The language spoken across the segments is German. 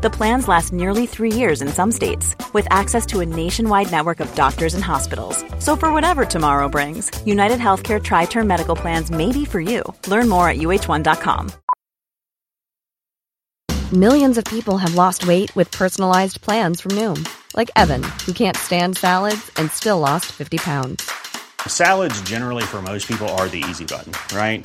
The plans last nearly three years in some states, with access to a nationwide network of doctors and hospitals. So, for whatever tomorrow brings, United Healthcare Tri Term Medical Plans may be for you. Learn more at uh1.com. Millions of people have lost weight with personalized plans from Noom, like Evan, who can't stand salads and still lost 50 pounds. Salads, generally, for most people, are the easy button, right?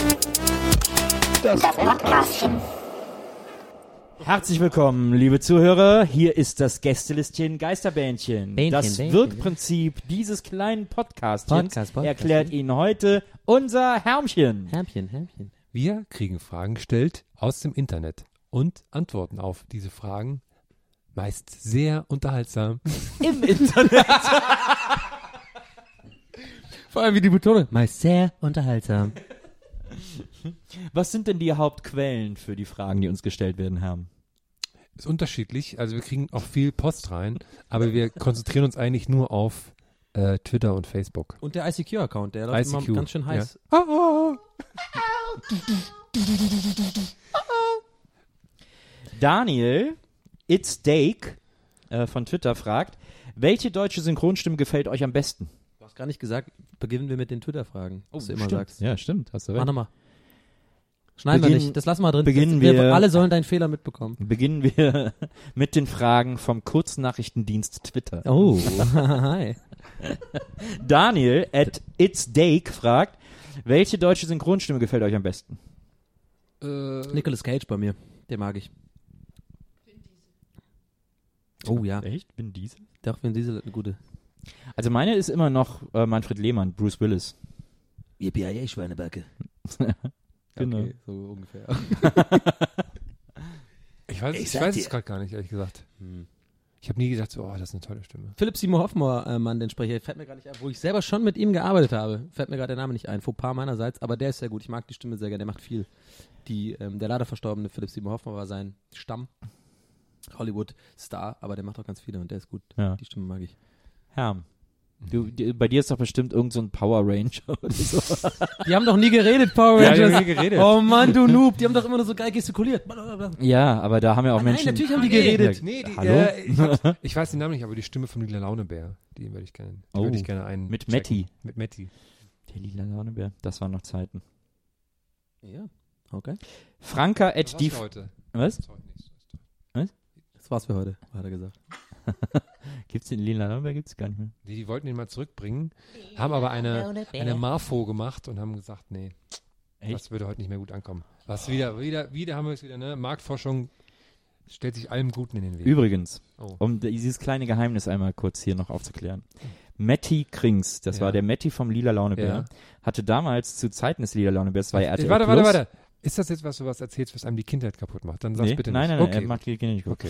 Das Podcastchen. Herzlich willkommen, liebe Zuhörer. Hier ist das Gästelistchen Geisterbähnchen. Bähnchen, das Bähnchen. Wirkprinzip dieses kleinen Podcastchens Podcast, Podcast. erklärt Ihnen heute unser Hermchen. Härmchen, Härmchen. Wir kriegen Fragen gestellt aus dem Internet und antworten auf diese Fragen meist sehr unterhaltsam. Im Internet. Vor allem wie die Betonung. Meist sehr unterhaltsam. Was sind denn die Hauptquellen für die Fragen, die uns gestellt werden, Herm? Ist unterschiedlich, also wir kriegen auch viel Post rein, aber wir konzentrieren uns eigentlich nur auf äh, Twitter und Facebook. Und der ICQ-Account, der läuft ICQ, immer ganz schön heiß. Daniel It's Dake äh, von Twitter fragt, welche deutsche Synchronstimme gefällt euch am besten? Hast gar nicht gesagt, beginnen wir mit den Twitter-Fragen, was du immer sagst. Ja, stimmt, hast du Mach recht. nochmal. Schneiden wir Beginn- nicht, das lassen wir drin. beginnen das, wir- Alle sollen deinen Fehler mitbekommen. Beginnen wir mit den Fragen vom Kurznachrichtendienst Twitter. Oh, hi. Daniel at It's Dake fragt, welche deutsche Synchronstimme gefällt euch am besten? Äh, Nicolas Cage bei mir, den mag ich. Oh ja, Echt? Bin diese? doch, Vin Diesel eine gute. Also meine ist immer noch äh, Manfred Lehmann, Bruce Willis. Yippie, Schweinebacke. Genau. Okay, so ungefähr. ich weiß, ich weiß es gerade gar nicht, ehrlich gesagt. Hm. Ich habe nie gedacht, so, oh, das ist eine tolle Stimme. Philipp Seymour Hoffmann, äh, Mann, den Sprecher, fällt mir gar nicht ein, wo ich selber schon mit ihm gearbeitet habe. Fällt mir gerade der Name nicht ein. Fauxpas meinerseits, aber der ist sehr gut. Ich mag die Stimme sehr gerne, der macht viel. Die, ähm, der leider verstorbene Philipp Seymour Hoffmann war sein Stamm. Hollywood-Star, aber der macht auch ganz viele und der ist gut. Ja. Die Stimme mag ich. Herm. Du, die, bei dir ist doch bestimmt irgend so ein Power Ranger oder so. Die haben doch nie geredet, Power Ja, die Rangers. haben nie geredet. Oh Mann, du Noob, die haben doch immer nur so geil gestikuliert. Ja, aber da haben ja auch Ah, nein, Menschen. natürlich haben die geredet. Nee, die, Hallo? Äh, ich, hab, ich weiß den Namen nicht, aber die Stimme von Lila Launebär, die würde ich gerne, die Oh, würde ich gerne ein mit. Matti. Mit Matti. Der lila Launebär, das waren noch Zeiten. Ja, okay. Franka at die. heute. Was? Das war heute nicht. Das war's für heute, hat er gesagt. Gibt's den lila Launebär? Gibt's gar nicht mehr. Die, die wollten ihn mal zurückbringen, haben aber eine, eine Marfo gemacht und haben gesagt, nee, Echt? das würde heute nicht mehr gut ankommen. Was wieder, wieder, wieder haben wir es wieder, ne? Marktforschung stellt sich allem Guten in den Weg. Übrigens, Oh. um dieses kleine Geheimnis einmal kurz hier noch aufzuklären. Matti Krings, das Ja. war der Matti vom Lila Launebär, Ja. hatte damals zu Zeiten des Lila Launebärs, war er RTL warte, warte, warte. Ist das jetzt was, du was erzählst, was einem die Kindheit kaputt macht? Dann sag's Nee, bitte nein, nicht. nein, nein, okay. er macht die Kinder nicht gut. okay.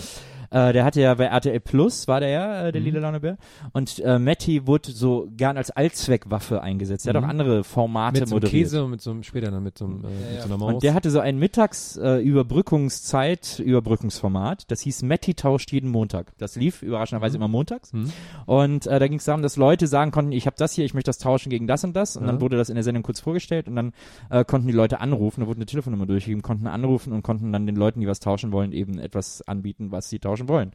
Äh, der hatte ja bei RTL Plus, war der ja, äh, der Mhm. lila Launebär. Und äh, Matti wurde so gern als Allzweckwaffe eingesetzt. Der hat Mhm. auch andere Formate Mit so moderiert. Käse und mit so einem, später dann mit so, einem, äh, mit so einer Maus. Und der hatte so ein Mittags-Überbrückungszeit, Überbrückungsformat. Das hieß Matti tauscht jeden Montag. Das lief überraschenderweise immer montags. Mhm. Und äh, da ging es darum, dass Leute sagen konnten, ich habe das hier, ich möchte das tauschen gegen das und das. Und dann Ja. wurde das in der Sendung kurz vorgestellt und dann äh, konnten die Leute anrufen, da wurde eine Telefonnummer durchgegeben, konnten anrufen und konnten dann den Leuten, die was tauschen wollen, eben etwas anbieten, was sie tauschen wollen.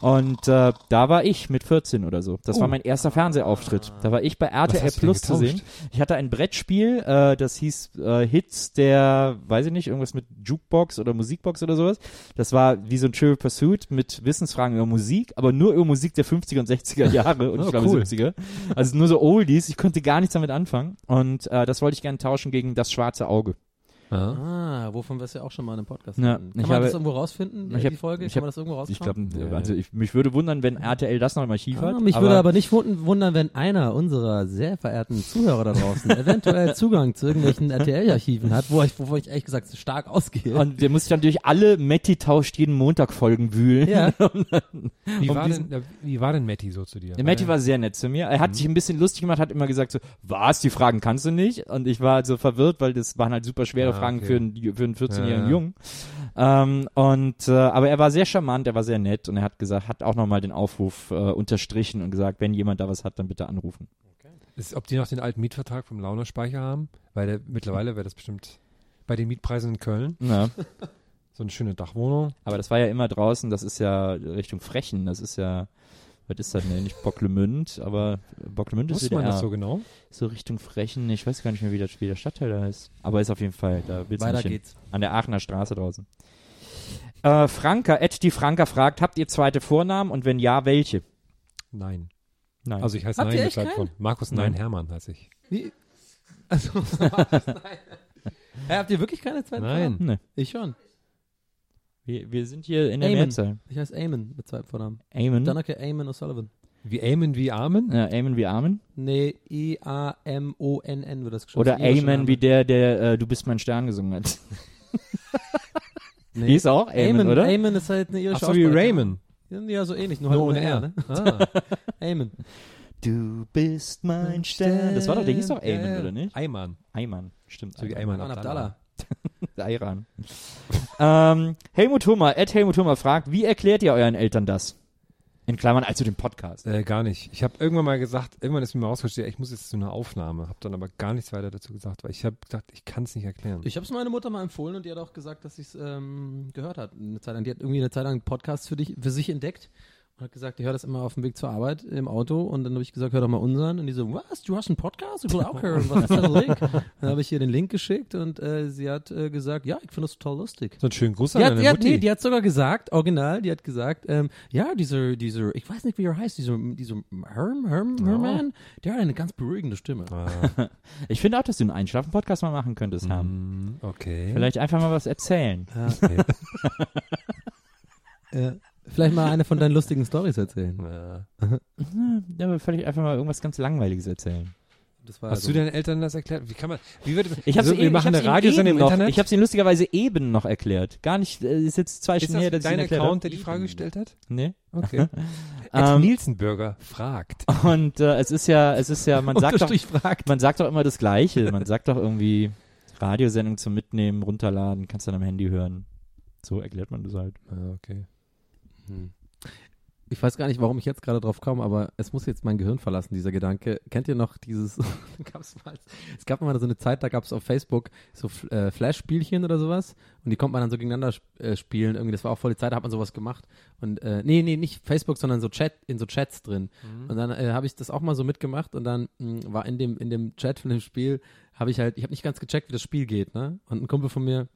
Und äh, da war ich mit 14 oder so. Das war mein erster Fernsehauftritt. Da war ich bei RTL Plus zu sehen. Ich hatte ein Brettspiel, äh, das hieß äh, Hits der, weiß ich nicht, irgendwas mit Jukebox oder Musikbox oder sowas. Das war wie so ein Trivial Pursuit mit Wissensfragen über Musik, aber nur über Musik der 50er und 60er Jahre und Oh, ich glaube cool. 70er. Also nur so Oldies, ich konnte gar nichts damit anfangen und äh, das wollte ich gerne tauschen gegen das schwarze Auge. Ah, wovon wir es ja auch schon mal in einem Podcast Ja, hatten. Kann ich man habe- das irgendwo rausfinden, ich die hab- Folge? ich Kann hab- man das irgendwo Ich rausfinden? glaube, Ja, also ja. ich, mich würde wundern, wenn RTL das noch im Archiv hat. Ah, mich würde aber nicht wund- wundern, wenn einer unserer sehr verehrten Zuhörer da draußen eventuell Zugang zu irgendwelchen RTL-Archiven hat, wo ich, wovon ich ehrlich gesagt stark ausgehe. Und der muss sich dann durch alle Matti tauscht jeden Montag Folgen wühlen. ja. Wie, Um war diesen- denn, äh, wie war denn Matti so zu dir? Der Matti war sehr nett zu mir. Er hat sich ein bisschen lustig gemacht, hat immer gesagt so, was, die Fragen kannst du nicht? Und ich war so verwirrt, weil das waren halt super schwere Fragen okay. für einen, für einen 14-jährigen Ja. Jungen. Ähm, und, äh, aber er war sehr charmant, er war sehr nett und er hat gesagt, hat auch nochmal den Aufruf äh, unterstrichen und gesagt, wenn jemand da was hat, dann bitte anrufen. Ist, ob die noch den alten Mietvertrag vom Launerspeicher haben? Weil der, mittlerweile wäre das bestimmt bei den Mietpreisen in Köln Ja. so eine schöne Dachwohnung. Aber das war ja immer draußen, das ist ja Richtung Frechen, das ist ja, was ist das denn? Nicht Bocklemünd, aber Bocklemünd ist Wusste man das so genau? so Richtung Frechen, ich weiß gar nicht mehr, wie der, wie der Stadtteil da ist. Aber ist auf jeden Fall, da willst Weiter geht's. An der Aachener Straße draußen. Äh, Franka, Ed die Franka fragt, habt ihr zweite Vornamen und wenn ja, welche? Nein. Nein. Also ich heiße Habt Nein ihr von. Markus Nein, Nein. Hermann heiße ich. Wie? Also, Hä, habt ihr wirklich keine zweiten Nein. Vornamen? nee. Ich schon. Wir, wir sind hier in der Amen. Mehrzahl. Ich heiße Eamon mit zweiten Vornamen. Amen. Danke, Eamon O'Sullivan. Wie Amen wie Amen? Ja, Amen wie Amen. Nee, I-A-M-O-N-N wird das geschrieben. Oder Name. wie der, der äh, Du bist mein Stern gesungen hat. Nee. Die ist auch Amen, Amen, oder? Amen ist halt eine irische Achso, wie Aussprache. Raymond. Ja, so ähnlich, nur halt ohne R, R. ne? Ah. Amen. Du bist mein Stern. Das war doch, der hieß doch ja. oder nicht? Ayman. Ayman, stimmt. So wie. Ayman Aman Abdallah. Abdallah. Ayran. ähm, Helmut Hummer, Ed Helmut Hummer fragt, wie erklärt ihr euren Eltern das? In Klammern, also den Podcast. Äh, gar nicht. Ich habe irgendwann mal gesagt, irgendwann ist mir mal rausgestellt, ich muss jetzt zu einer Aufnahme. Habe dann aber gar nichts weiter dazu gesagt, weil ich habe gedacht, ich kann es nicht erklären. Ich habe es meiner Mutter mal empfohlen und die hat auch gesagt, dass sie es ähm, gehört hat. Eine Zeit lang. Die hat irgendwie eine Zeit lang einen Podcast für dich, für sich entdeckt und hat gesagt, ich höre das immer auf dem Weg zur Arbeit im Auto und dann habe ich gesagt, hör doch mal unseren und die so, was, du hast einen Podcast? Ich will auch hören. Was ist da der Link? Dann habe ich ihr den Link geschickt und äh, sie hat äh, gesagt, ja, ich finde das total lustig. so einen schönen Gruß Die an hat, deine die, hat, Mutti. nee, die hat sogar gesagt, original, die hat gesagt, ähm, ja, dieser, dieser, ich weiß nicht, wie er heißt, dieser, dieser Herm, Herm, Herman, der hat eine ganz beruhigende Stimme. ah, Ich finde auch, dass du einen Einschlafen-Podcast mal machen könntest, haben. mm, okay. Vielleicht einfach mal was erzählen. Okay. Äh, vielleicht mal eine von deinen lustigen Stories erzählen. Ja. Ja, aber vielleicht einfach mal irgendwas ganz Langweiliges erzählen. Das war Hast also- du deinen Eltern das erklärt? Wie kann man, wie wird, Ich hab's wir machen ich hab's eine ihnen Radiosendung eben im noch, Internet? Ich habe es ihnen lustigerweise eben noch erklärt. Gar nicht, äh, ist jetzt zwei ist Stunden her, das dass ich dein ihn erklärt Account, der die Frage gestellt hat? Nee. Okay. Ed Ähm, Nielsenbürger fragt. Und äh, es ist ja, es ist ja, man sagt doch, fragt. man sagt doch immer das Gleiche. Man sagt doch irgendwie Radiosendung zum Mitnehmen, runterladen, kannst dann am Handy hören. So erklärt man das halt. Ah, okay. Ich weiß gar nicht, warum ich jetzt gerade drauf komme, aber es muss jetzt mein Gehirn verlassen, dieser Gedanke. Kennt ihr noch dieses, mal, es gab mal so eine Zeit, da gab es auf Facebook so äh, Flash-Spielchen oder sowas und die konnte man dann so gegeneinander sp äh, spielen. Irgendwie, das war auch voll die Zeit, da hat man sowas gemacht. Und äh, nee, nee, nicht Facebook, sondern so Chat, in so Chats drin. Und dann äh, habe ich das auch mal so mitgemacht und dann mh, war in dem, in dem Chat von dem Spiel, habe ich halt, ich habe nicht ganz gecheckt, wie das Spiel geht, ne? Und ein Kumpel von mir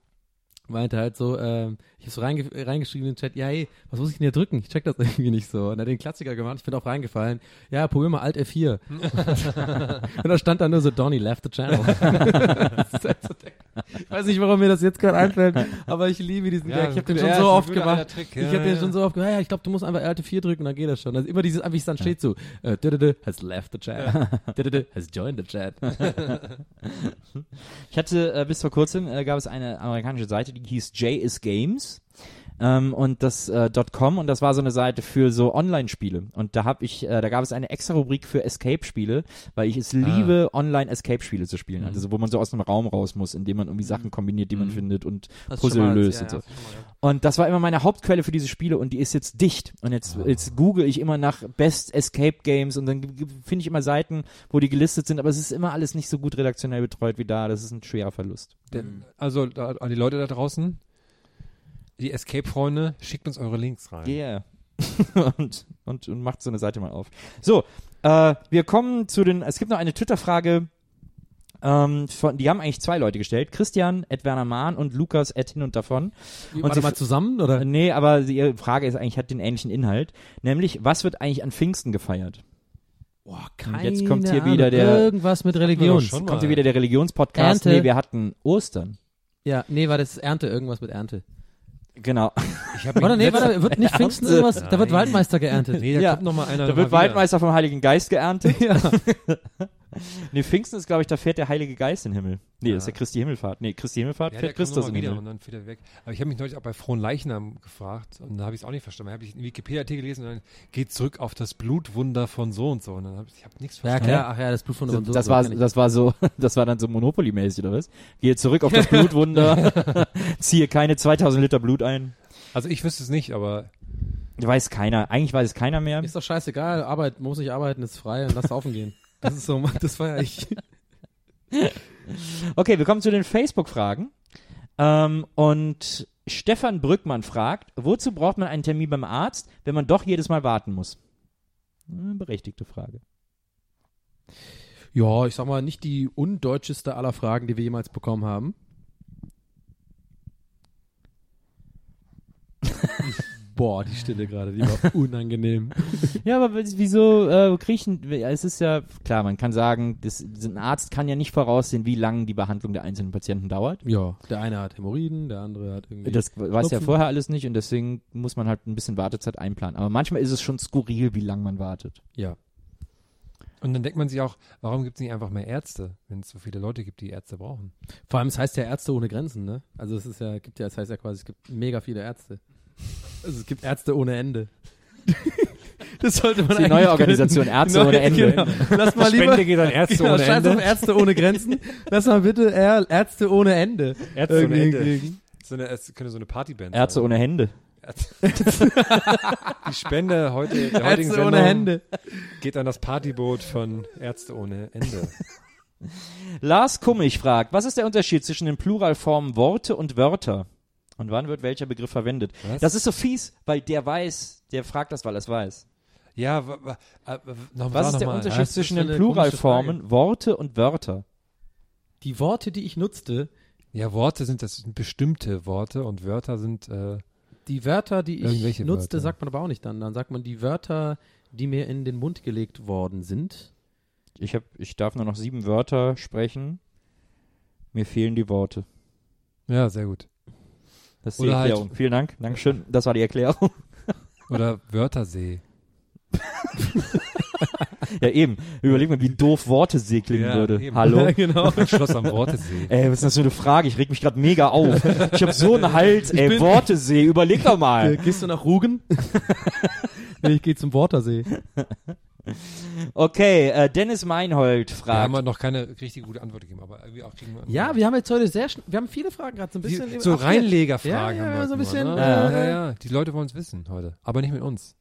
meinte halt so, ähm, ich habe so reinge reingeschrieben in den Chat, ja, hey, was muss ich denn hier drücken? Ich check das irgendwie nicht so. Und er hat den Klassiker gemacht, ich bin auch reingefallen, ja, probier mal Alt F4. und da stand dann nur so, Donny left the channel. Das ist halt so der- ich weiß nicht, warum mir das jetzt gerade einfällt, aber ich liebe diesen Gag. Ich habe den schon so oft gemacht. ich habe den schon so oft gemacht, ja, ich glaube, du musst einfach Alt F4 drücken, dann geht das schon. Also immer dieses, wie es dann steht so, äh, has left the chat. Has joined the chat. Ich hatte äh, bis vor kurzem äh, gab es eine amerikanische Seite, die hieß J is Games. Ähm, und das äh, .com und das war so eine Seite für so Online-Spiele und da habe ich, äh, da gab es eine extra Rubrik für Escape-Spiele, weil ich es liebe, Online-Escape-Spiele zu spielen, also so, wo man so aus einem Raum raus muss, indem man irgendwie Sachen kombiniert, die man findet und Hast Puzzle mal- löst ja, und so. ja, gehabt. Und das war immer meine Hauptquelle für diese Spiele und die ist jetzt dicht. Und jetzt, jetzt google ich immer nach Best Escape Games und dann finde ich immer Seiten, wo die gelistet sind, aber es ist immer alles nicht so gut redaktionell betreut wie da. Das ist ein schwerer Verlust. Denn, also da, an die Leute da draußen, die Escape-Freunde, schickt uns eure Links rein. Yeah. und, und, und macht so eine Seite mal auf. So, äh, wir kommen zu den, es gibt noch eine Twitter-Frage, ähm, von, die haben eigentlich zwei Leute gestellt. Christian, Ed Werner Mahn und Lukas, Ed hin und davon. Und Warte sie mal zusammen, oder? Äh, Nee, aber die- ihre Frage ist eigentlich, hat den ähnlichen Inhalt. Nämlich, was wird eigentlich an Pfingsten gefeiert? Boah, Und jetzt kommt keine hier wieder Ahnung. der- Irgendwas mit Religion. Kommt hier wieder der Religionspodcast? Ernte. Nee, wir hatten Ostern. Ja, nee, war das Ernte, irgendwas mit Ernte. Genau. Ich hab mich Oder nee, warte, wird nicht Pfingsten irgendwas, da wird. Waldmeister geerntet. Nee, da Ja. kommt noch mal einer. Da wird wieder. Waldmeister vom Heiligen Geist geerntet. Ja. Nee, Pfingsten ist, glaube ich, da fährt der Heilige Geist in den Himmel. Nee, Ja. das ist ja Christi Himmelfahrt. Nee, Christi Himmelfahrt Ja, der fährt Christus in den wieder Himmel. und dann wieder weg. Aber ich habe mich neulich auch bei Frohen Leichnam gefragt und da habe ich es auch nicht verstanden. Da habe ich einen Wikipedia-Artikel gelesen und dann geht zurück auf das Blutwunder von so und so. Und dann habe ich, ich hab nichts Ja, verstanden. klar, ach ja, das Blut von Das, und so. das so war, das war so, das war dann so Monopoly-mäßig, oder was? Gehe zurück auf das Blutwunder, ziehe keine 2000 Liter Blut ein. Also ich wüsste es nicht, aber Weiß keiner. Eigentlich weiß es keiner mehr. Ist doch scheißegal, Arbeit, muss nicht arbeiten, ist frei und lass saufen gehen. Das ist so, das feier ich. Okay, wir kommen zu den Facebook-Fragen. Ähm, und Stefan Brückmann fragt, wozu braucht man einen Termin beim Arzt, wenn man doch jedes Mal warten muss? Eine berechtigte Frage. Ja, ich sag mal, nicht die undeutscheste aller Fragen, die wir jemals bekommen haben. Boah, die Stille gerade, die war unangenehm. Ja, aber wieso äh, kriechen? Es ist ja klar, man kann sagen, das, ein Arzt kann ja nicht voraussehen, wie lange die Behandlung der einzelnen Patienten dauert. Ja, der eine hat Hämorrhoiden, der andere hat irgendwie. Das weiß ja Schnupfen. vorher alles nicht und deswegen muss man halt ein bisschen Wartezeit einplanen. Aber manchmal ist es schon skurril, wie lange man wartet. ja. und dann denkt man sich auch, warum gibt es nicht einfach mehr Ärzte, wenn es so viele Leute gibt, die Ärzte brauchen? Vor allem, es heißt ja Ärzte ohne Grenzen, ne? Also es ist ja, gibt ja, es heißt ja quasi, es gibt mega viele Ärzte. Also es gibt Ärzte ohne Ende. das sollte man Die eigentlich neue Organisation können. Ärzte Die neue- ohne Ende. Genau. Lass mal lieber, Spende geht an Ärzte genau, ohne scheiß Ende. auf Ärzte ohne Grenzen. Lass mal bitte Ärzte ohne Ende. Ärzte ohne Ende. hinkriegen. So eine, es könnte so eine Partyband Ärzte sein. ohne Hände. Die Spende heute, der heutigen Ärzte ohne Sendung Hände. geht an das Partyboot von Ärzte ohne Ende. Lars Kummig fragt, was ist der Unterschied zwischen den Pluralformen Worte und Wörter? Und wann wird welcher Begriff verwendet? Was? Das ist so fies, weil der weiß, der fragt das, weil er es weiß. Ja, äh, noch, Was ist der. Unterschied zwischen den Pluralformen Worte und Wörter? Die Worte, die ich nutzte, Ja, Worte sind das sind bestimmte Worte und Wörter sind äh, die Wörter, die ich nutzte, Wörter. sagt man aber auch nicht dann. Dann sagt man die Wörter, die mir in den Mund gelegt worden sind. Ich, hab, ich darf nur noch sieben Wörter sprechen. Mir fehlen die Worte. ja sehr gut. Das ist die Oder halt- Erklärung. Vielen Dank. Dankeschön. Das war die Erklärung. Oder Wörtersee. ja, eben. Überleg mal, wie doof Wortesee klingen Ja, würde. Hallo? genau. Ein Schloss am Wortesee. Ey, was ist das für eine Frage? Ich reg mich gerade mega auf. Ich habe so einen Hals, ey, bin- Wortesee, überleg doch Äh, mal. Gehst du nach Rugen? nee, ich gehe zum Wortersee. Okay, äh, Dennis Meinhold Wir haben fragt. halt noch keine richtig gute Antwort gegeben, aber irgendwie auch kriegen wir Ja, wir haben jetzt heute sehr schnell, wir haben viele Fragen gerade so ein bisschen. die, so Reinlegerfragen Ja, ja, haben wir so ein bisschen, mal, ne? äh, ja, ja, die Leute wollen es wissen heute, aber nicht mit uns.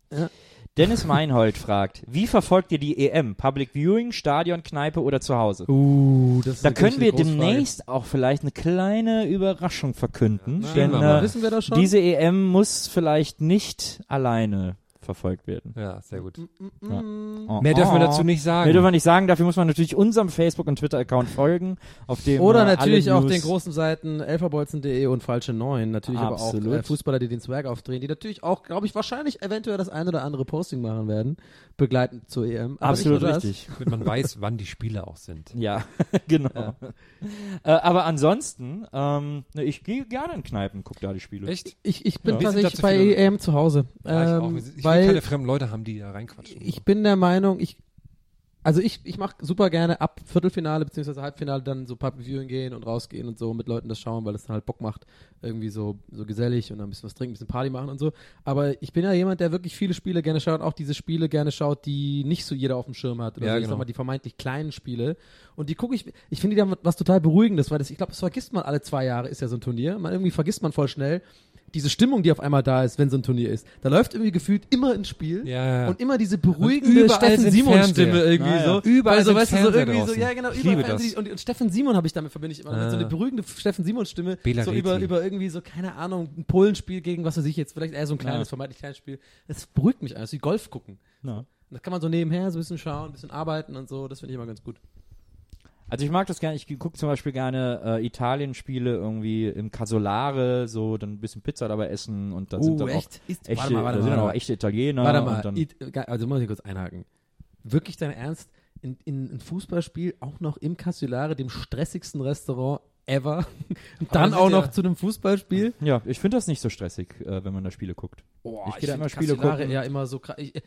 Dennis Meinhold fragt, wie verfolgt ihr die EM? Public Viewing, Stadion, Kneipe oder zu Hause? Uh, das ist Da können wir Frage. demnächst auch vielleicht eine kleine Überraschung verkünden, Ja, denn sehen wir mal. äh, Wissen wir das schon? diese EM muss vielleicht nicht alleine verfolgt werden. Ja, sehr gut. Oh, Mehr dürfen wir dazu nicht sagen. Mehr dürfen wir nicht sagen, dafür muss man natürlich unserem Facebook- und Twitter-Account folgen, auf dem Oder äh, natürlich auch den großen Seiten elferbolzen.de und falsche Neun. Natürlich aber Absolut. auch äh, Fußballer, die den Zwerg aufdrehen, die natürlich auch, glaube ich, wahrscheinlich eventuell das ein oder andere Posting machen werden, begleitend zur EM. Aber Absolut richtig. Damit man weiß, wann die Spiele auch sind. Ja, genau. Äh, aber ansonsten, ähm, ne, ich gehe gerne in Kneipen, guck da die Spiele. Echt? Ich, ich bin Ja. Tatsächlich bei EM zu Hause. Ja, ich auch. Ähm, Ich will weil keine fremden Leute haben, die da reinquatschen. ich bin der Meinung, ich also ich, ich mache super gerne ab Viertelfinale beziehungsweise Halbfinale dann so Public Viewing gehen und rausgehen und so mit Leuten das schauen, weil es dann halt Bock macht, irgendwie so, so gesellig und dann ein bisschen was trinken, ein bisschen Party machen und so. Aber ich bin ja jemand, der wirklich viele Spiele gerne schaut, auch diese Spiele gerne schaut, die nicht so jeder auf dem Schirm hat. Oder Ja, so, ich genau. sag mal, die vermeintlich kleinen Spiele. Und die gucke ich, ich finde die dann was total Beruhigendes, weil das, ich glaube, das vergisst man alle zwei Jahre, ist ja so ein Turnier. Man irgendwie vergisst man voll schnell diese Stimmung, die auf einmal da ist, wenn so ein Turnier ist. Da läuft irgendwie gefühlt immer ein Spiel. Ja, ja. Und immer diese beruhigende Steffen Simon-Stimme Fernseher. irgendwie Ah, ja. so. Überall so, sind weißt du, so irgendwie so, draußen. ja genau, Ich überall das. Und, und Steffen Simon habe ich damit, verbinde ich immer damit, so eine Ah. beruhigende Steffen Simon-Stimme, Bela so über, über irgendwie so, keine Ahnung, ein Polenspiel gegen, was weiß ich jetzt, vielleicht eher so ein kleines, vermeintlich kleines Spiel. Das beruhigt mich alles, wie Golf gucken. Ja. Und das kann man so nebenher so ein bisschen schauen, ein bisschen arbeiten und so, das finde ich immer ganz gut. Also ich mag das gerne, ich gucke zum Beispiel gerne äh, Italien-Spiele irgendwie im Casolare, so dann ein bisschen Pizza dabei essen und dann sind dann auch Uh, echte, warte mal, warte da sind mal, dann auch echte Italiener. Warte und mal, dann, It, also muss ich kurz einhaken. Wirklich dein Ernst? In, in ein Fußballspiel auch noch im Casolare, dem stressigsten Restaurant ever. Dann sind auch ja- noch zu einem Fußballspiel. Ja, ich finde das nicht so stressig, äh, wenn man da Spiele guckt. Oh, Ich geh da immer Spiele Castellare gucken. Ja, immer so krass. Ich, äh,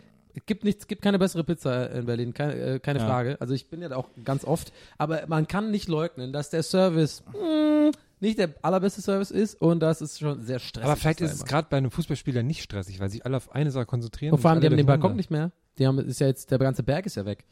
gibt nichts, gibt keine bessere Pizza in Berlin, keine, äh, keine Ja. Frage. Also ich bin ja da auch ganz oft, aber man kann nicht leugnen, dass der Service mh, nicht der allerbeste Service ist und das ist schon sehr stressig. Aber vielleicht ist es gerade bei einem Fußballspieler nicht stressig, weil sich alle auf eine Sache konzentrieren. und vor allem, die haben den Balkon nicht mehr. Die haben, ist ja jetzt, der ganze Berg ist ja weg.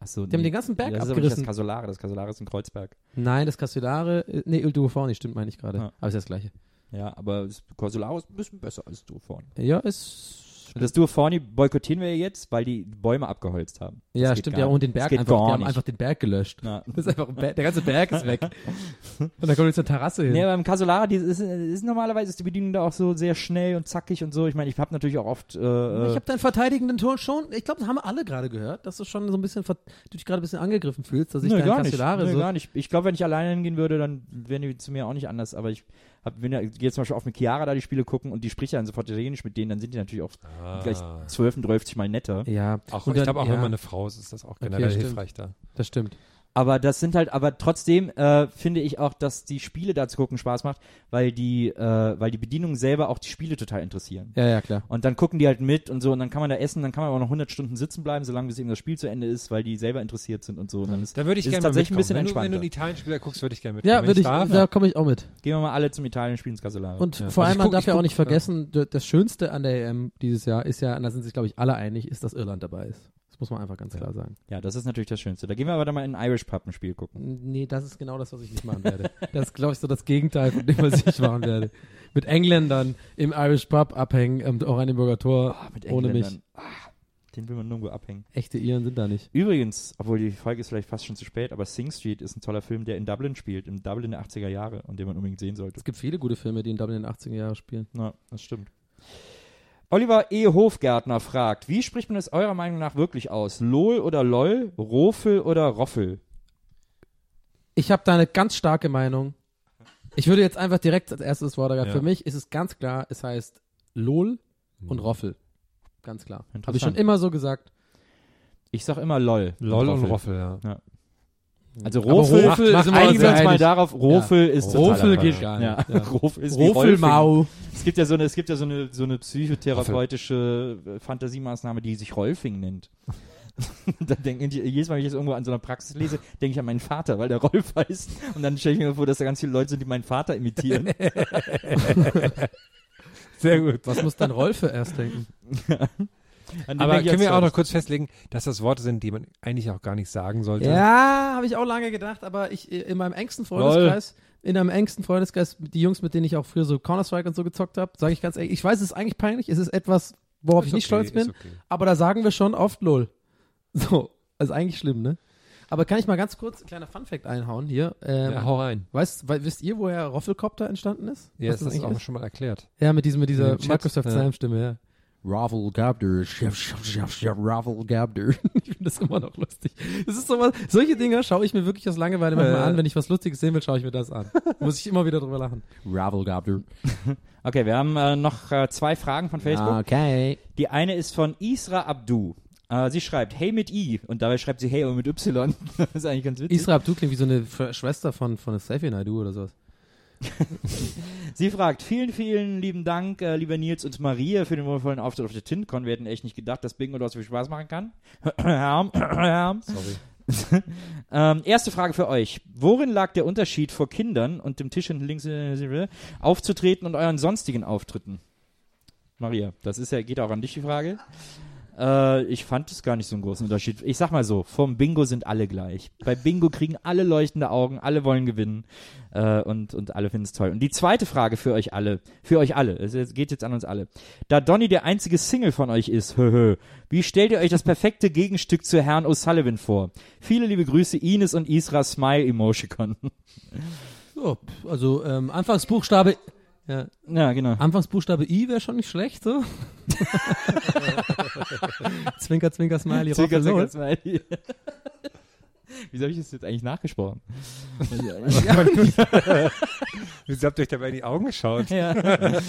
Achso, Die haben den ganzen Berg das ist aber nicht das abgerissen. Casolare, das Casolare ist in Kreuzberg. Nein, das Castellare, äh, nee, Il Duoforni stimmt, meine ich gerade. Ja. Aber ist das gleiche. Ja, aber das Casolare ist ein bisschen besser als Duoforni. Ja, ist. Und das Duoforni boykottieren wir jetzt, weil die Bäume abgeholzt haben. Ja, stimmt, ja, und den Berg einfach, die haben einfach den Berg gelöscht. Ja. Das ist einfach ein Berg, der ganze Berg ist weg. und da kommt jetzt eine Terrasse hin. Nee, beim Casolare, die ist, ist normalerweise ist die Bedienung da auch so sehr schnell und zackig und so. Ich meine, ich habe natürlich auch oft. Äh, Ich habe deinen verteidigenden Ton schon, ich glaube, das haben wir alle gerade gehört, dass du schon so ein bisschen, du dich gerade ein bisschen angegriffen fühlst, dass ich Nö, deinen Nö, so. gar nicht. Ich glaube, wenn ich alleine hingehen würde, dann wären die zu mir auch nicht anders. Aber ich hab, bin ja, gehe zum Beispiel auf mit Chiara da die Spiele gucken und die spricht ja dann sofort Italienisch mit denen, dann sind die natürlich auch gleich 12, 12 mal netter. Ja, Auch, Und ich glaube auch, ja, wenn man eine Frau ist, ist das auch generell stimmt. hilfreich da. das stimmt. Aber das sind halt, aber trotzdem äh, finde ich auch, dass die Spiele da zu gucken Spaß macht, weil die, äh, weil die Bedienungen selber auch die Spiele total interessieren. Ja, ja, klar. Und dann gucken die halt mit und so und dann kann man da essen, dann kann man aber noch 100 Stunden sitzen bleiben, solange bis eben das Spiel zu Ende ist, weil die selber interessiert sind und so. Und dann ist, Da würde ich gerne tatsächlich ein bisschen wenn du, wenn du entspannter. einen Italien-Spieler guckst, würde ich gerne mitkommen. Ja, würde ich, darf. da komme ich auch mit. Gehen wir mal alle zum Italien spielen ins Casolare. Und Ja. vor Also allem, ich man darf ja auch nicht vergessen, das Schönste an der EM dieses Jahr ist ja, und da sind sich, glaube ich, alle einig, ist, dass Irland dabei ist. Das muss man einfach ganz klar sagen. ja, das ist natürlich das Schönste. Da gehen wir aber dann mal in ein Irish Pub ein Spiel gucken. Nee, das ist genau das, was ich nicht machen werde. Das ist, glaube ich, so das Gegenteil von dem, was ich machen werde. Mit Engländern im Irish Pub abhängen, am Oranienburger Tor, mit ohne mich. Ah, den will man nirgendwo abhängen. Echte Iren sind da nicht. Übrigens, obwohl die Folge ist vielleicht fast schon zu spät, aber Sing Street ist ein toller Film, der in Dublin spielt, im Dublin der 80er Jahre und den man unbedingt sehen sollte. Es gibt viele gute Filme, die in Dublin in den 80er Jahren spielen. Na, das stimmt. Oliver E. Hofgärtner fragt, wie spricht man es eurer Meinung nach wirklich aus? LOL oder LOL? Rofel oder Roffel? Ich habe da eine ganz starke Meinung. Ich würde jetzt einfach direkt als erstes das Wort ergreifen. Ja. Für mich ist es ganz klar, es heißt LOL und Roffel. Ganz klar. Habe ich schon immer so gesagt. Ich sag immer LOL. LOL und Roffel. Roffel, ja. Also Rofel, Rofel macht, sind wir uns einigen wir uns ja mal darauf, Rofel ist total Rofel geht gar Ja. nicht. Ja. Rofel ist Rofel. Mau. Es gibt ja so eine, es gibt ja so eine, so eine psychotherapeutische äh, Fantasiemaßnahme, die sich Rolfing nennt. da denke ich, jedes Mal, wenn ich das irgendwo an so einer Praxis lese, denke ich an meinen Vater, weil der Rolf heißt. Und dann stelle ich mir vor, dass da ganz viele Leute sind, die meinen Vater imitieren. Sehr gut. Was muss dann Rolfe erst denken? Aber ich können wir auch noch kurz festlegen, dass das Worte sind, die man eigentlich auch gar nicht sagen sollte? Ja, habe ich auch lange gedacht, aber ich äh, in meinem engsten Freundeskreis, in meinem engsten Freundeskreis, die Jungs, mit denen ich auch früher so Counter-Strike und so gezockt habe, sage ich ganz ehrlich, ich weiß, es ist eigentlich peinlich, es ist etwas, worauf ich Ist nicht okay, stolz bin, ist okay. aber da sagen wir schon oft LOL. So, also eigentlich schlimm, ne? Aber kann ich mal ganz kurz ein kleiner Funfact einhauen hier? Ähm, Ja, hau rein. weißt, wei- wisst ihr, woher Roffelcopter entstanden ist? Ja, das ist auch schon mal erklärt. Ja, mit, diesem, mit dieser Im Chat, Microsoft ja. Raffle Gabder, Chef, Chef, Chef, Chef, Raffle Gabder. Ich finde das immer noch lustig. Das ist sowas, solche Dinger schaue ich mir wirklich aus Langeweile manchmal Ja. an. Wenn ich was Lustiges sehen will, schaue ich mir das an. Muss ich immer wieder drüber lachen. Raffle Gabder. Okay, wir haben äh, noch äh, zwei Fragen von Facebook. Okay. Die eine ist von Isra Abdu. Äh, sie schreibt, hey mit I. Und dabei schreibt sie hey aber mit Y. das ist eigentlich ganz witzig. Isra Abdu klingt wie so eine Sch- Schwester von, von Safi Naidu oder sowas. Sie fragt, vielen, vielen lieben Dank, äh, lieber Nils und Maria, für den wundervollen Auftritt auf der TINCON. Wir hätten echt nicht gedacht, dass Bingo dort so viel Spaß machen kann. Sorry. ähm, erste Frage für euch. Worin lag der Unterschied vor Kindern und dem Tisch hinten links äh, aufzutreten und euren sonstigen Auftritten? Maria, das ist ja, geht auch an dich die Frage. Äh, ich fand es gar nicht so einen großen Unterschied. Ich sag mal so, vom Bingo sind alle gleich. Bei Bingo kriegen alle leuchtende Augen, alle wollen gewinnen äh, und, und alle finden es toll. Und die zweite Frage für euch alle, für euch alle, es geht jetzt an uns alle. Da Donny der einzige Single von euch ist, höhö, wie stellt ihr euch das perfekte Gegenstück zu Herrn O'Sullivan vor? Viele liebe Grüße, Ines und Isra Smile Emoticon. So, also ähm, Anfangsbuchstabe. Ja, ja, genau. Anfangsbuchstabe I wäre schon nicht schlecht, so. zwinker, zwinker, Smiley, Zwinker, zwinker, Smiley. Wieso habe ich das jetzt eigentlich nachgesprochen? Wieso habt ihr euch dabei in die Augen geschaut? ja.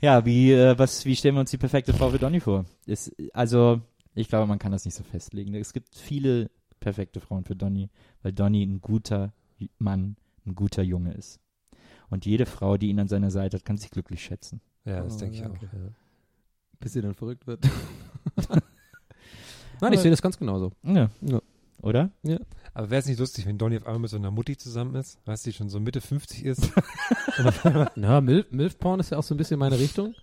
ja, wie, äh, was, wie stellen wir uns die perfekte Frau für Donny vor? Ist, also, ich glaube, man kann das nicht so festlegen. Es gibt viele perfekte Frauen für Donny, weil Donny ein guter Mann ein guter Junge ist. Und jede Frau, die ihn an seiner Seite hat, kann sich glücklich schätzen. Ja, das Oh, denke ich danke. auch. Ja. Bis sie dann verrückt wird. Nein, ich sehe das ganz genauso. Ja. Ja. Oder? Aber wäre es nicht lustig, wenn Donny auf einmal mit so einer Mutti zusammen ist, weißt du, die schon so Mitte 50 ist? Na, Milf, Milf-Porn ist ja auch so ein bisschen meine Richtung.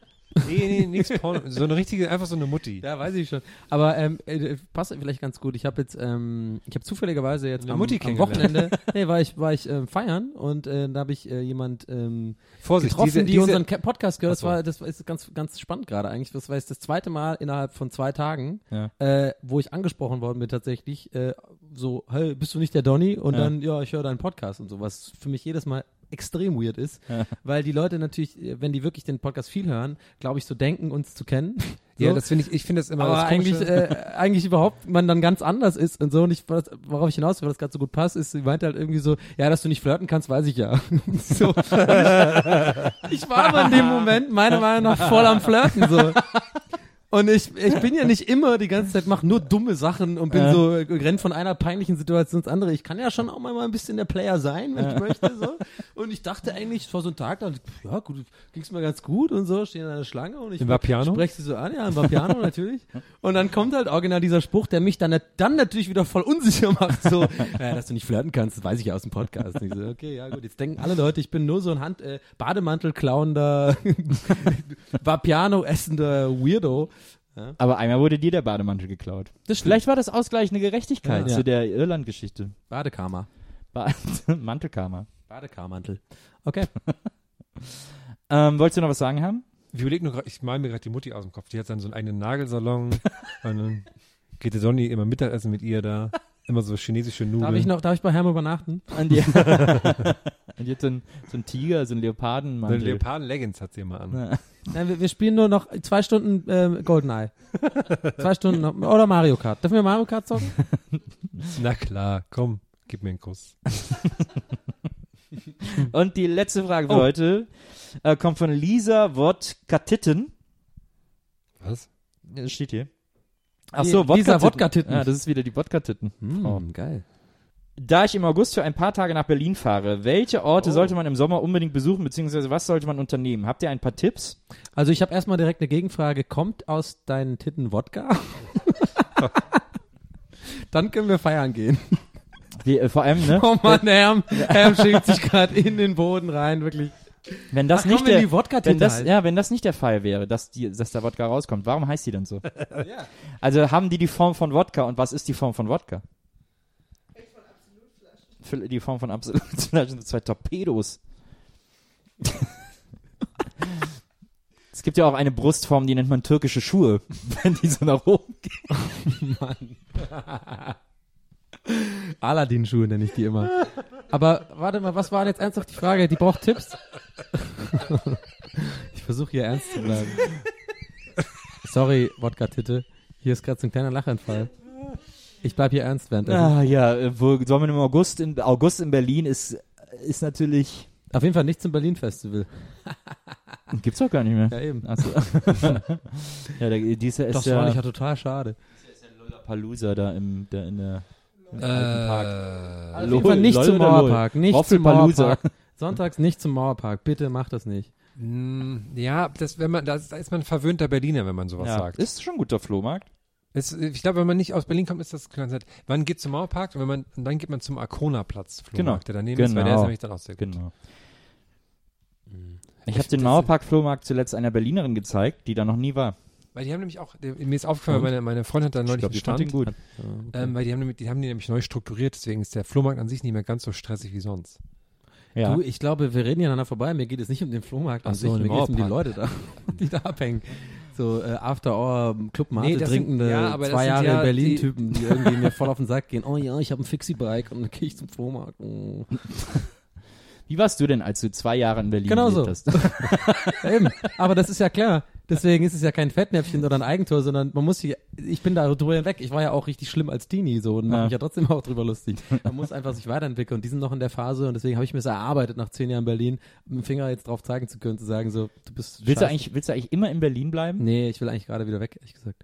Nee, nee, nix Porno. So eine richtige, einfach so eine Mutti. Ja, weiß ich schon. Aber ähm, äh, passt vielleicht ganz gut. Ich habe jetzt, ähm, ich habe zufälligerweise jetzt Eine am, Mutti am. Wochenende, nee, war ich, war ich ähm, feiern und äh, da habe ich äh, jemand ähm, Vorsicht, getroffen, diese, die diese, unseren Podcast gehört. Das war, das ist ganz, ganz spannend gerade eigentlich. Das war jetzt das zweite Mal innerhalb von zwei Tagen, Ja. äh, wo ich angesprochen worden bin tatsächlich. Äh, so, hey, bist du nicht der Donny? Und Ja. dann, ja, ich höre deinen Podcast und so, was für mich jedes Mal extrem weird ist, Ja. weil die Leute natürlich, äh, wenn die wirklich den Podcast viel hören, glaube ich, so denken, uns zu kennen. ja, So. das finde ich, ich finde das immer aber das eigentlich, äh, eigentlich überhaupt man dann ganz anders ist und so. Und ich, worauf ich hinaus will, weil das gerade so gut passt, ist, sie meinte halt irgendwie so, ja, dass du nicht flirten kannst, weiß ich ja. so. Ich, ich war aber in dem Moment meiner Meinung nach voll am Flirten so. Und ich, ich bin ja nicht immer die ganze Zeit, mache nur dumme Sachen und bin Ja. so, äh, renn von einer peinlichen Situation ins andere. Ich kann ja schon auch mal ein bisschen der Player sein, wenn ich möchte. So. Und ich dachte eigentlich, es war so ein Tag, da, ja gut, ging's mir ganz gut und so, stehe in einer Schlange und ich spreche sie so an, ja, im Vapiano natürlich. Und dann kommt halt original dieser Spruch, der mich dann, dann natürlich wieder voll unsicher macht. So, ja, dass du nicht flirten kannst, das weiß ich ja aus dem Podcast. Und ich so, okay, ja gut, jetzt denken alle Leute, ich bin nur so ein Hand, äh, Bademantel klauender, Vapiano essender Weirdo. Aber einmal wurde dir der Bademantel geklaut. Vielleicht war das ausgleichende Gerechtigkeit Ja. zu der Irland-Geschichte. Badekarma. Ba Mantelkarma. Badekarmantel. Okay. Ähm, wolltest du noch was sagen haben? Ich überlege nur grad, ich mal mir gerade die Mutti aus dem Kopf. Die hat dann so einen eigenen Nagelsalon. und dann geht der Donny immer Mittagessen mit ihr da. Immer so chinesische Nudeln. Darf ich noch, darf ich bei Herm übernachten? Und die, und die hat so einen so einen Tiger, so einen So Leopardenmantel. eine Leoparden-Leggings hat sie immer an. Ja. Nein, wir, wir spielen nur noch zwei Stunden ähm, Goldeneye. zwei Stunden noch, oder Mario Kart. Dürfen wir Mario Kart zocken? Na klar, komm, gib mir einen Kuss. Und die letzte Frage für Oh. heute äh, kommt von Lisa Wodka-Titten. Was? Das steht hier. Ach so, Lisa Wodka-Titten. Wodka-Titten. Ja, das ist wieder die Wodka-Titten. Frau. Hm, geil. Da ich im August für ein paar Tage nach Berlin fahre, welche Orte Oh. sollte man im Sommer unbedingt besuchen, beziehungsweise was sollte man unternehmen? Habt ihr ein paar Tipps? Also ich habe erstmal direkt eine Gegenfrage. Kommt aus deinen Titten Wodka? Dann können wir feiern gehen. Wie, äh, vor allem, ne? Oh Mann, Herm, Herm schickt sich gerade in den Boden rein, wirklich. Wenn das Ach, nicht komm, wenn der, Wodka-Tinte wenn das, halt. ja, wenn das nicht der Fall wäre, dass die, dass der Wodka rauskommt, warum heißt die denn so? Also haben die die Form von Wodka und was ist die Form von Wodka? Die Form von Absolutflaschen sind zwei Torpedos. es gibt ja auch eine Brustform, die nennt man türkische Schuhe, wenn die so nach oben gehen. Aladdin-Schuhe nenne ich die immer. Aber warte mal, was war denn jetzt ernsthaft die Frage? Die braucht Tipps? ich versuche hier ernst zu bleiben. Sorry, Wodka-Titte. Hier ist gerade so ein kleiner Lachanfall. Ich bleib hier ernst währenddessen. Ah, ja, äh, wo soll man im August in August in Berlin ist ist natürlich Auf jeden Fall nicht zum Berlin-Festival. gibt's doch gar nicht mehr. Ja, eben. Achso. ja, der, dieser ist Das ja fand ich ja total schade. Palooza da im der in der im alten Park. Äh, Auf jeden Fall nicht Lol zum? Mauerpark. Nicht zum. Mauerpark. Sonntags nicht zum Mauerpark. Bitte mach das nicht. mh, ja, das, wenn man, das, da ist man ein verwöhnter Berliner, wenn man sowas Ja, sagt. ist schon ein guter Flohmarkt. Es, ich glaube, wenn man nicht aus Berlin kommt, ist das klar. Man geht zum Mauerpark und, wenn man, und dann geht man zum Arkona-Platz, Genau. der daneben ist, weil der Genau. ist nämlich dann auch sehr gut. Genau. Ich habe den Mauerpark Flohmarkt zuletzt einer Berlinerin gezeigt, die da noch nie war. Weil die haben nämlich auch, der, mir ist aufgefallen, meine, meine Freundin hat da Ich neulich glaube, einen die fand Stand. ihn gut. Ähm, weil die haben, die haben die nämlich neu strukturiert, deswegen ist der Flohmarkt an sich nicht mehr ganz so stressig wie sonst. Ja. Du, ich glaube, wir reden ja aneinander vorbei. Mir geht es nicht um den Flohmarkt an Ach so, sich. Mir geht es um die. Leute da, die da abhängen. So äh, After Hour Club Mate Nee, das sind- trinkende ja, zwei Jahre ja in Berlin die- Typen, die irgendwie mir voll auf den Sack gehen. Oh ja, ich habe ein Fixie-Bike und dann gehe ich zum Flohmarkt. Oh. Wie warst du denn, als du zwei Jahre in Berlin Genau so. Eben, aber das ist ja klar. Deswegen ist es ja kein Fettnäpfchen oder ein Eigentor, sondern man muss hier, ich bin da drüber hinweg. Ich war ja auch richtig schlimm als Teenie so und mache Ja. mich ja trotzdem auch drüber lustig. Man muss einfach sich weiterentwickeln und die sind noch in der Phase und deswegen habe ich mir es erarbeitet, nach zehn Jahren Berlin, mit dem Finger jetzt drauf zeigen zu können, zu sagen so, du bist Willst du, eigentlich, willst du eigentlich immer in Berlin bleiben? Nee, ich will eigentlich gerade wieder weg, ehrlich gesagt.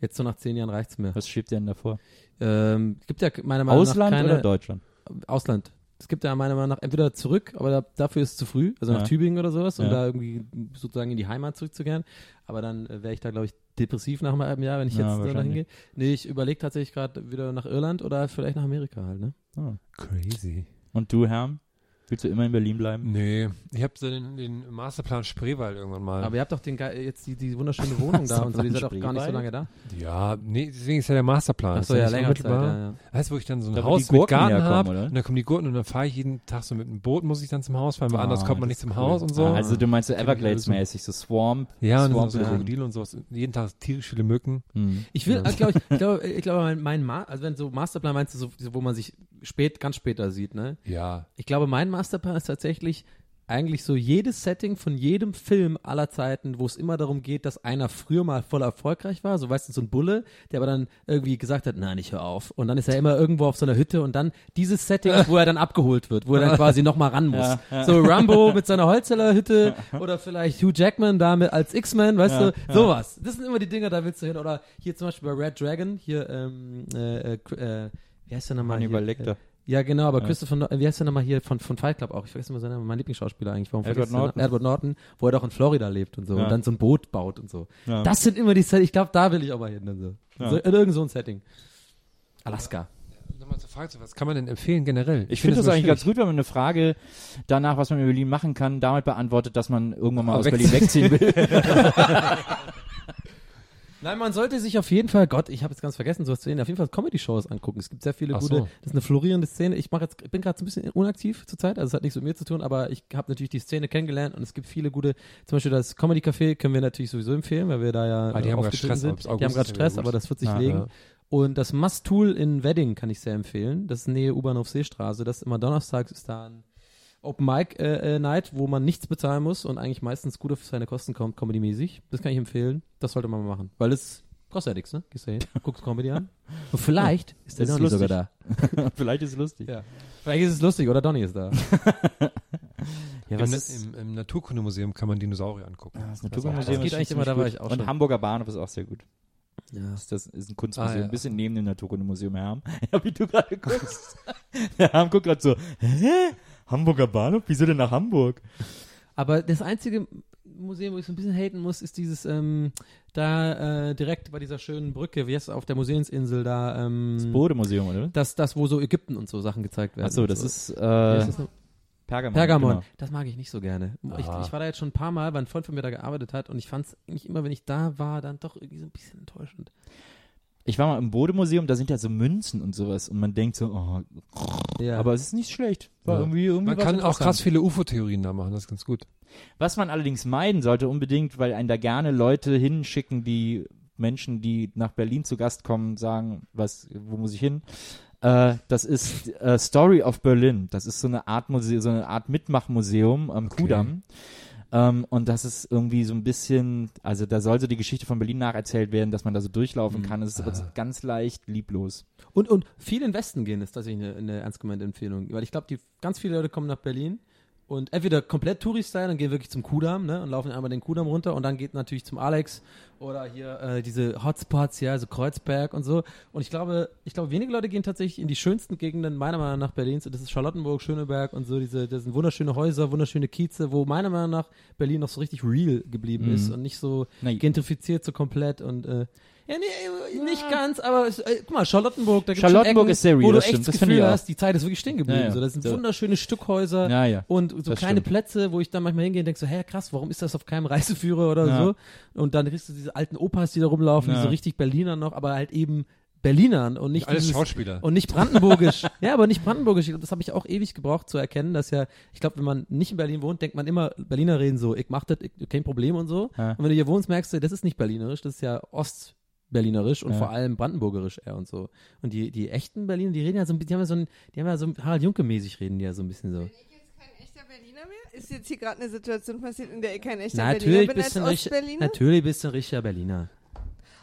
Jetzt so nach zehn Jahren reicht's mir. Was schwebt dir denn davor? Ähm, gibt ja meiner Meinung Ausland nach keine, oder Deutschland? Ausland. Es gibt ja meiner Meinung nach entweder zurück, aber da, dafür ist es zu früh, also nach Ja. Tübingen oder sowas, um Ja. da irgendwie sozusagen in die Heimat zurückzukehren. Aber dann äh, wäre ich da, glaube ich, depressiv nach einem halben Jahr, wenn ich Ja, jetzt äh, dahin wahrscheinlich. gehe. Nee, ich überlege tatsächlich gerade wieder nach Irland oder vielleicht nach Amerika halt, ne? Ah. Crazy. Und du, Herm? Willst du immer in Berlin bleiben? Nee, ich habe so den, den Masterplan Spreewald irgendwann mal. Aber ihr habt doch den, jetzt die, die wunderschöne Wohnung da und so, die seid doch gar nicht so lange da. ja, nee, deswegen ist ja der Masterplan. Ach so, ja, länger Zeit, ja, ja. Weißt du, wo ich dann so ein Da, Haus mit Garten habe oder? und dann kommen die Gurken und dann fahre ich jeden Tag so mit dem Boot, muss ich dann zum Haus fahren, weil Ah, anders kommt man nicht zum cool. Haus und so. Ah, also du meinst so Everglades-mäßig, so Swamp. ja, und Swamp so. Krokodile und sowas. Jeden Tag tierisch viele Mücken. Hm. Ich will, Ja. also, glaube ich, ich glaube, ich glaube, mein, mein Ma also wenn so Masterplan meinst du so, wo man sich spät, ganz später sieht, ne? Ja. Ich glaube, mein Masterplan ist tatsächlich eigentlich so jedes Setting von jedem Film aller Zeiten, wo es immer darum geht, dass einer früher mal voll erfolgreich war, so weißt du, so ein Bulle, der aber dann irgendwie gesagt hat, nein, ich hör auf. Und dann ist er immer irgendwo auf so einer Hütte und dann dieses Setting, wo er dann abgeholt wird, wo er dann quasi nochmal ran muss. Ja, ja. So Rambo mit seiner Holzfällerhütte oder vielleicht Hugh Jackman da mit als X-Men, weißt Ja, du, sowas. Das sind immer die Dinge, da willst du hin. Oder hier zum Beispiel bei Red Dragon, hier, ähm, äh, äh, äh, wie heißt der nochmal? Hannibal? Lecter. Ja, genau, aber Ja. Christopher, äh, wie heißt der nochmal hier von, von Fight Club auch? Ich vergesse immer seinen Namen, mein Lieblingsschauspieler eigentlich. Warum Edward ich Norton. Edward Norton, wo er doch in Florida lebt und so Ja. und dann so ein Boot baut und so. Ja. Das sind immer die Set, ich glaube, da will ich auch mal hin. Und so. Ja. so in irgend so ein Setting. Alaska. Nochmal zur Frage, was kann man denn empfehlen generell? Ich finde das immer eigentlich ganz gut, wenn man eine Frage danach, was man in Berlin machen kann, damit beantwortet, dass man irgendwann mal Aber aus Berlin wegziehen will. Nein, man sollte sich auf jeden Fall, Gott, ich habe jetzt ganz vergessen, sowas zu sehen, auf jeden Fall Comedy-Shows angucken. Es gibt sehr viele Ach gute, so. das ist eine florierende Szene. Ich mache jetzt, ich bin gerade so ein bisschen unaktiv zurzeit, also es hat nichts mit mir zu tun, aber ich habe natürlich die Szene kennengelernt und es gibt viele gute, zum Beispiel das Comedy-Café können wir natürlich sowieso empfehlen, weil wir da ja Ah, die äh, haben gerade aufgetreten Stress, sind. Die haben gerade Stress, aber das wird sich Ah, legen. ja. Und das Must-Tool in Wedding kann ich sehr empfehlen. Das ist Nähe U-Bahnhof Seestraße. Das ist immer donnerstags ist da ein Open Mic äh, äh, Night, wo man nichts bezahlen muss und eigentlich meistens gut auf seine Kosten kommt, Comedy-mäßig. Das kann ich empfehlen. Das sollte man mal machen. Weil es kostet ja nichts, ne? Gehst du hin, guckst Comedy an. Und vielleicht ist der Donny sogar da. Vielleicht ist es lustig. Ja. Vielleicht ist es lustig oder Donny ist da. Ja, Im, ist, im, Im Naturkundemuseum kann man Dinosaurier angucken. Ja, das Das Naturkundemuseum Das geht eigentlich immer, da war gut. ich auch Und schon. Hamburger Bahnhof ist auch sehr gut. Ja. Das, das ist ein Kunstmuseum, Ah, ja. ein bisschen neben dem Naturkundemuseum Herm. Ja, wie du gerade guckst. Der Herm guckt gerade so, hä? Hamburger Bahnhof? Wieso denn nach Hamburg? Aber das einzige Museum, wo ich so ein bisschen haten muss, ist dieses ähm, da äh, direkt bei dieser schönen Brücke, wie heißt es auf der Museumsinsel da, ähm, Das Bode-Museum, oder? das, das, wo so Ägypten und so Sachen gezeigt werden. Achso, das so. ist, äh, das? Pergamon. Pergamon. Genau. Das mag ich nicht so gerne. Ich, Ah. ich war da jetzt schon ein paar Mal, weil ein Freund von mir da gearbeitet hat und ich fand es eigentlich immer, wenn ich da war, dann doch irgendwie so ein bisschen enttäuschend. Ich war mal im Bode-Museum, da sind ja so Münzen und sowas und man denkt so, oh, Ja. aber es ist nicht schlecht. Ja. irgendwie, irgendwie Man kann auch krass viele UFO-Theorien da machen, das ist ganz gut. Was man allerdings meiden sollte unbedingt, weil einen da gerne Leute hinschicken, die Menschen, die nach Berlin zu Gast kommen, sagen, was, wo muss ich hin? Äh, das ist äh, Story of Berlin. Das ist so eine Art Museum, so eine Art Mitmachmuseum am Kudamm. Ähm, und das ist irgendwie so ein bisschen, also da soll so die Geschichte von Berlin nacherzählt werden, dass man da so durchlaufen Mhm. kann. Es ist aber so ganz leicht lieblos. Und, und viel in den Westen gehen ist tatsächlich eine, eine ernst gemeinte Empfehlung. Weil ich glaube, die ganz viele Leute kommen nach Berlin und entweder komplett Touri-Style und gehen wirklich zum Kudamm ne, und laufen einmal den Kudamm runter und dann geht natürlich zum Alex oder hier äh, diese Hotspots, ja, also Kreuzberg und so. Und ich glaube, ich glaube, wenige Leute gehen tatsächlich in die schönsten Gegenden meiner Meinung nach Berlins. Und das ist Charlottenburg, Schöneberg und so. Diese, das sind wunderschöne Häuser, wunderschöne Kieze, wo meiner Meinung nach Berlin noch so richtig real geblieben Mhm. ist und nicht so Na, gentrifiziert so komplett und äh, ja, nee, äh, nicht ganz, aber äh, guck mal, Charlottenburg, da gibt's Charlottenburg Ecken, ist sehr real, wo du das echt das das Gefühl hast, die Zeit ist wirklich stehen geblieben. Ja, ja. So, das sind So. wunderschöne Stückhäuser ja, ja. und so das kleine stimmt. Plätze, wo ich dann manchmal hingehe und denke so, hä, krass, warum ist das auf keinem Reiseführer oder Ja. so? Und dann kriegst du diese alten Opas, die da rumlaufen, die Ja. so richtig Berliner noch, aber halt eben Berlinern und nicht Alles dieses, Schauspieler. und nicht brandenburgisch. ja, aber nicht brandenburgisch. Das habe ich auch ewig gebraucht zu erkennen, dass ja, ich glaube, wenn man nicht in Berlin wohnt, denkt man immer, Berliner reden so, ich mach das, ich, kein Problem und so. Ja. Und wenn du hier wohnst, merkst du, das ist nicht berlinerisch, das ist ja ostberlinerisch und Ja. vor allem brandenburgerisch eher und so. Und die, die echten Berliner, die reden ja so ein bisschen, die haben ja so ein, die haben ja so Harald Junke-mäßig reden die ja so ein bisschen so. Bin ich jetzt kein echter Berliner mehr? Ist jetzt hier gerade eine Situation passiert, in der ich kein echter Natürlich Berliner bin als Ostberliner? natürlich bist du ein richtiger Berliner.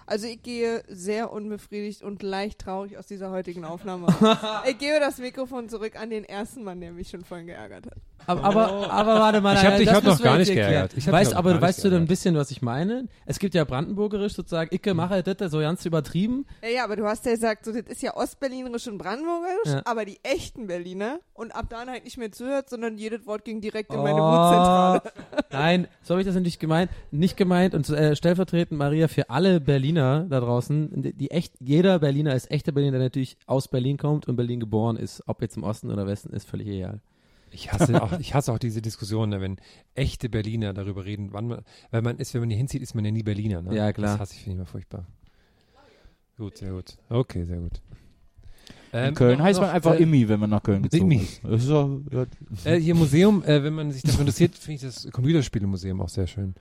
Also ich gehe sehr unbefriedigt und leicht traurig aus dieser heutigen Aufnahme. raus. ich gebe das Mikrofon zurück an den ersten Mann, der mich schon vorhin geärgert hat. Aber, aber, aber warte mal, Ich hab dich das heute noch gar nicht geärgert. Ich dich weißt, aber weißt du denn ein bisschen, was ich meine? Es gibt ja brandenburgerisch sozusagen, Icke, mache das so ganz übertrieben. Ja, ja, aber du hast ja gesagt, so, das ist ja ostberlinerisch und brandenburgerisch, Ja. aber die echten Berliner und ab dann halt nicht mehr zuhört, sondern jedes Wort ging direkt in meine Oh. Wutzentrale. Nein, so habe ich das nicht gemeint. Nicht gemeint und äh, stellvertretend, Maria, für alle Berliner da draußen. Die, echt, jeder Berliner ist echter Berliner, der natürlich aus Berlin kommt und Berlin geboren ist. Ob jetzt im Osten oder Westen, ist völlig egal. Ich hasse auch, ich hasse auch diese Diskussion, ne, wenn echte Berliner darüber reden, wann man, weil man ist, wenn man hier hinzieht, ist man ja nie Berliner, ne? Ja, klar. Das hasse ich, finde ich immer furchtbar. Gut, sehr gut. Okay, sehr gut. In Ähm, Köln noch- heißt man noch, einfach äh, Immi, wenn man nach Köln gezogen Immi. ist so, ja, Äh, hier Museum, äh, wenn man sich dafür interessiert, finde ich das Computerspielemuseum auch sehr schön.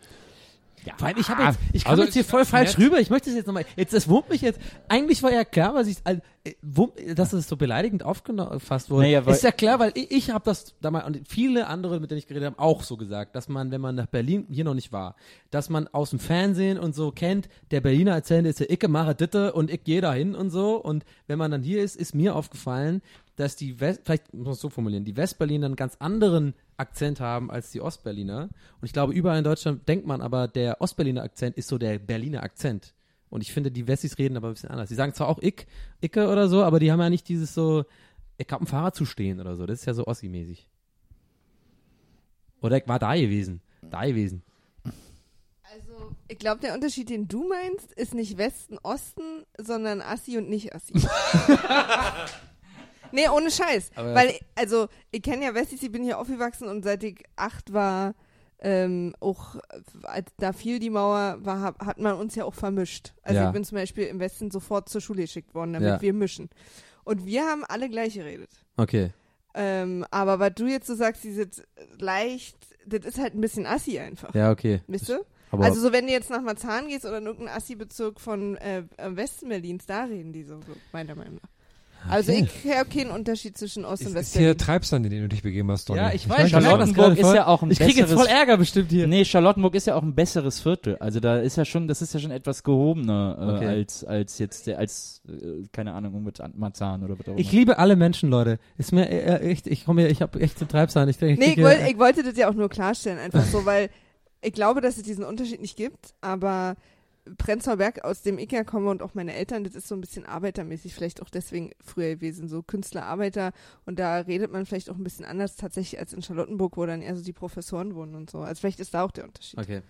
Weil ich habe jetzt, ich komme Also jetzt hier ich- voll falsch nett. rüber. Ich möchte es jetzt nochmal. Jetzt, es wurmt mich jetzt. Eigentlich war ja klar, was ich, also, äh, wurm, dass es so beleidigend aufgefasst wurde. Naja, ist ja klar, weil ich, ich habe das damals und viele andere, mit denen ich geredet habe, auch so gesagt, dass man, wenn man nach Berlin hier noch nicht war, dass man aus dem Fernsehen und so kennt, der Berliner Akzent ist der Icke mache Ditte und ich gehe dahin und so. Und wenn man dann hier ist, ist mir aufgefallen, dass die West, vielleicht muss man es so formulieren, die Westberliner einen ganz anderen Akzent haben als die Ostberliner. Und ich glaube, überall in Deutschland denkt man aber, der Ostberliner Akzent ist so der Berliner Akzent. Und ich finde, die Wessis reden aber ein bisschen anders. Die sagen zwar auch ich, Icke oder so, aber die haben ja nicht dieses so, ich hab ein Fahrrad zu stehen oder so. Das ist ja so Ossi-mäßig. Oder ich war da gewesen. Da gewesen. Also, ich glaube, der Unterschied, den du meinst, ist nicht Westen, Osten, sondern Assi und nicht Assi. nee, ohne Scheiß. Aber- Weil, also, ich kenne ja Westis, ich bin hier aufgewachsen und seit ich acht war, ähm, auch, als da fiel die Mauer, war, hat man uns ja auch vermischt. Also, Ja. ich bin zum Beispiel im Westen sofort zur Schule geschickt worden, damit Ja. wir mischen. Und wir haben alle gleich geredet. Okay. Ähm, aber was du jetzt so sagst, dieses leicht, das ist halt ein bisschen Assi einfach. Ja, okay. Wisst du? Aber also so wenn du jetzt nach Marzahn gehst oder in irgendeinen Assi-Bezirk von äh, Westen Berlins, da reden die so, so meiner Meinung nach. Also Okay. ich habe keinen Unterschied zwischen Ost- und Ist, ist hier Treibsand, in den du dich begeben hast, Donny. ja, ich Ich weiß, Charlottenburg ist ja auch ein Ich kriege jetzt besseres- voll Ärger bestimmt hier. Nee, Charlottenburg ist ja auch ein besseres Viertel. Also da ist ja schon, das ist ja schon etwas gehobener äh, Okay. als als jetzt der als äh, keine Ahnung mit Marzahn oder was auch immer. Ich liebe alle Menschen, Leute. Ist mir äh, echt, ich komme hier, ich habe echt zu Treibsahn. Ich, denke, nee, ich, wollt, ich wollte das ja auch nur klarstellen, einfach so, weil ich glaube, dass es diesen Unterschied nicht gibt, aber Prenzlauer Berg, aus dem ich ja komme und auch meine Eltern, das ist so ein bisschen arbeitermäßig, vielleicht auch deswegen früher gewesen, so Künstler, Arbeiter und da redet man vielleicht auch ein bisschen anders tatsächlich als in Charlottenburg, wo dann eher so die Professoren wohnen und so. Also vielleicht ist da auch der Unterschied. Okay.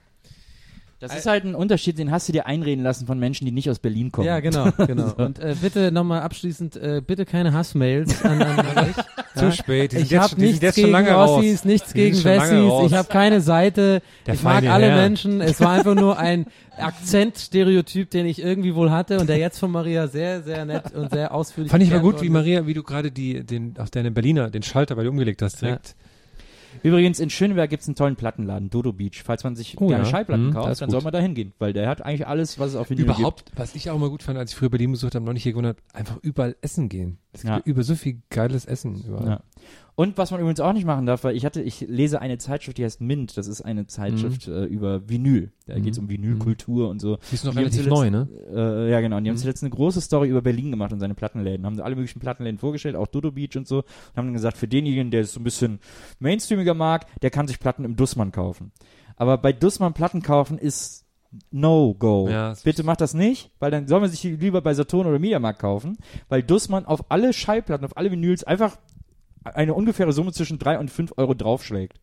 Das ist halt ein Unterschied, den hast du dir einreden lassen von Menschen, die nicht aus Berlin kommen. Ja, genau, genau. Und äh, bitte nochmal abschließend, äh, bitte keine Hassmails an, an mich. Zu spät. Die Ich habe nichts gegen. Ossis, nichts Die gegen Wessis, ich habe keine Seite, Der ich mag alle Herr. Menschen. Es war einfach nur ein Akzentstereotyp, den ich irgendwie wohl hatte und der jetzt von Maria sehr, sehr nett und sehr ausführlich Fand ich mal gut, wie Maria, wie du gerade die, den, auch deine Berliner, den Schalter, weil du umgelegt hast, direkt. Übrigens, in Schöneberg gibt's einen tollen Plattenladen, Dodo Beach. Falls man sich Oh gerne ja. Schallplatten das kauft, dann gut. soll man da hingehen, weil der hat eigentlich alles, was es auf Vinyl Überhaupt, was ich auch immer gut fand, als ich früher Berlin besucht habe, noch nicht hier gewundert, einfach überall essen gehen. Es gibt Ja. über so viel geiles Essen überall. gibt. Ja. Und was man übrigens auch nicht machen darf, weil ich hatte, ich lese eine Zeitschrift, die heißt Mint. Das ist eine Zeitschrift äh, über Vinyl. Da Mhm. geht's um Vinylkultur und so. Die ist noch Die relativ neu, ne? Äh, ja, genau. Und die haben Mhm. zuletzt eine große Story über Berlin gemacht und seine Plattenläden. Haben alle möglichen Plattenläden vorgestellt, auch Dodo Beach und so. Und haben dann gesagt, für denjenigen, der es so ein bisschen mainstreamiger mag, der kann sich Platten im Dussmann kaufen. Aber bei Dussmann Platten kaufen ist No-Go. Ja, Bitte macht das nicht, weil dann soll man sich die lieber bei Saturn oder Mediamarkt kaufen, weil Dussmann auf alle Schallplatten, auf alle Vinyls einfach eine ungefähre Summe zwischen drei und fünf Euro draufschlägt.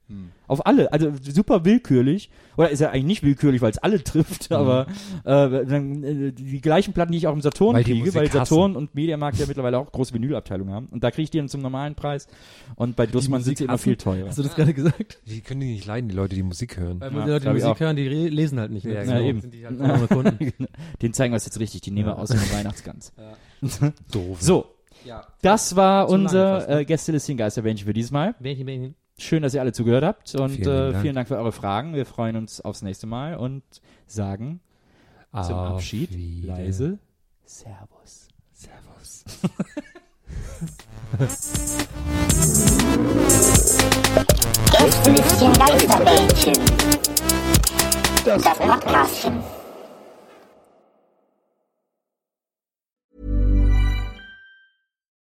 Auf alle, also super willkürlich. Oder ist ja eigentlich nicht willkürlich, weil es alle trifft, aber äh, dann, äh, die gleichen Platten, die ich auch im Saturn Weil kriege, weil hassen. Saturn und Mediamarkt ja mittlerweile auch große Vinylabteilungen haben. Und da kriege ich die dann zum normalen Preis. Und bei Dussmann sind sie immer hassen? viel teurer. Hast du das gerade gesagt? Die können die nicht leiden, die Leute, die Musik hören. Weil Ja, die Leute, die Musik hören, die lesen halt nicht. Ja, ne? genau. Eben. Sind die halt Kunden. Den zeigen wir es jetzt richtig, die nehmen wir aus dem Weihnachtsgans. Doof. So, Ja. das war unser ne? äh, Gästelistchen Geisterbändchen für dieses Mal. Bähnchen, Bähnchen. Schön, dass ihr alle zugehört habt und Vielen äh, Dank. vielen Dank für eure Fragen. Wir freuen uns aufs nächste Mal und sagen zum Auf Abschied Wiedersehen. leise Servus. Servus. Gästelistchen Geisterbällchen. Das Podcastchen.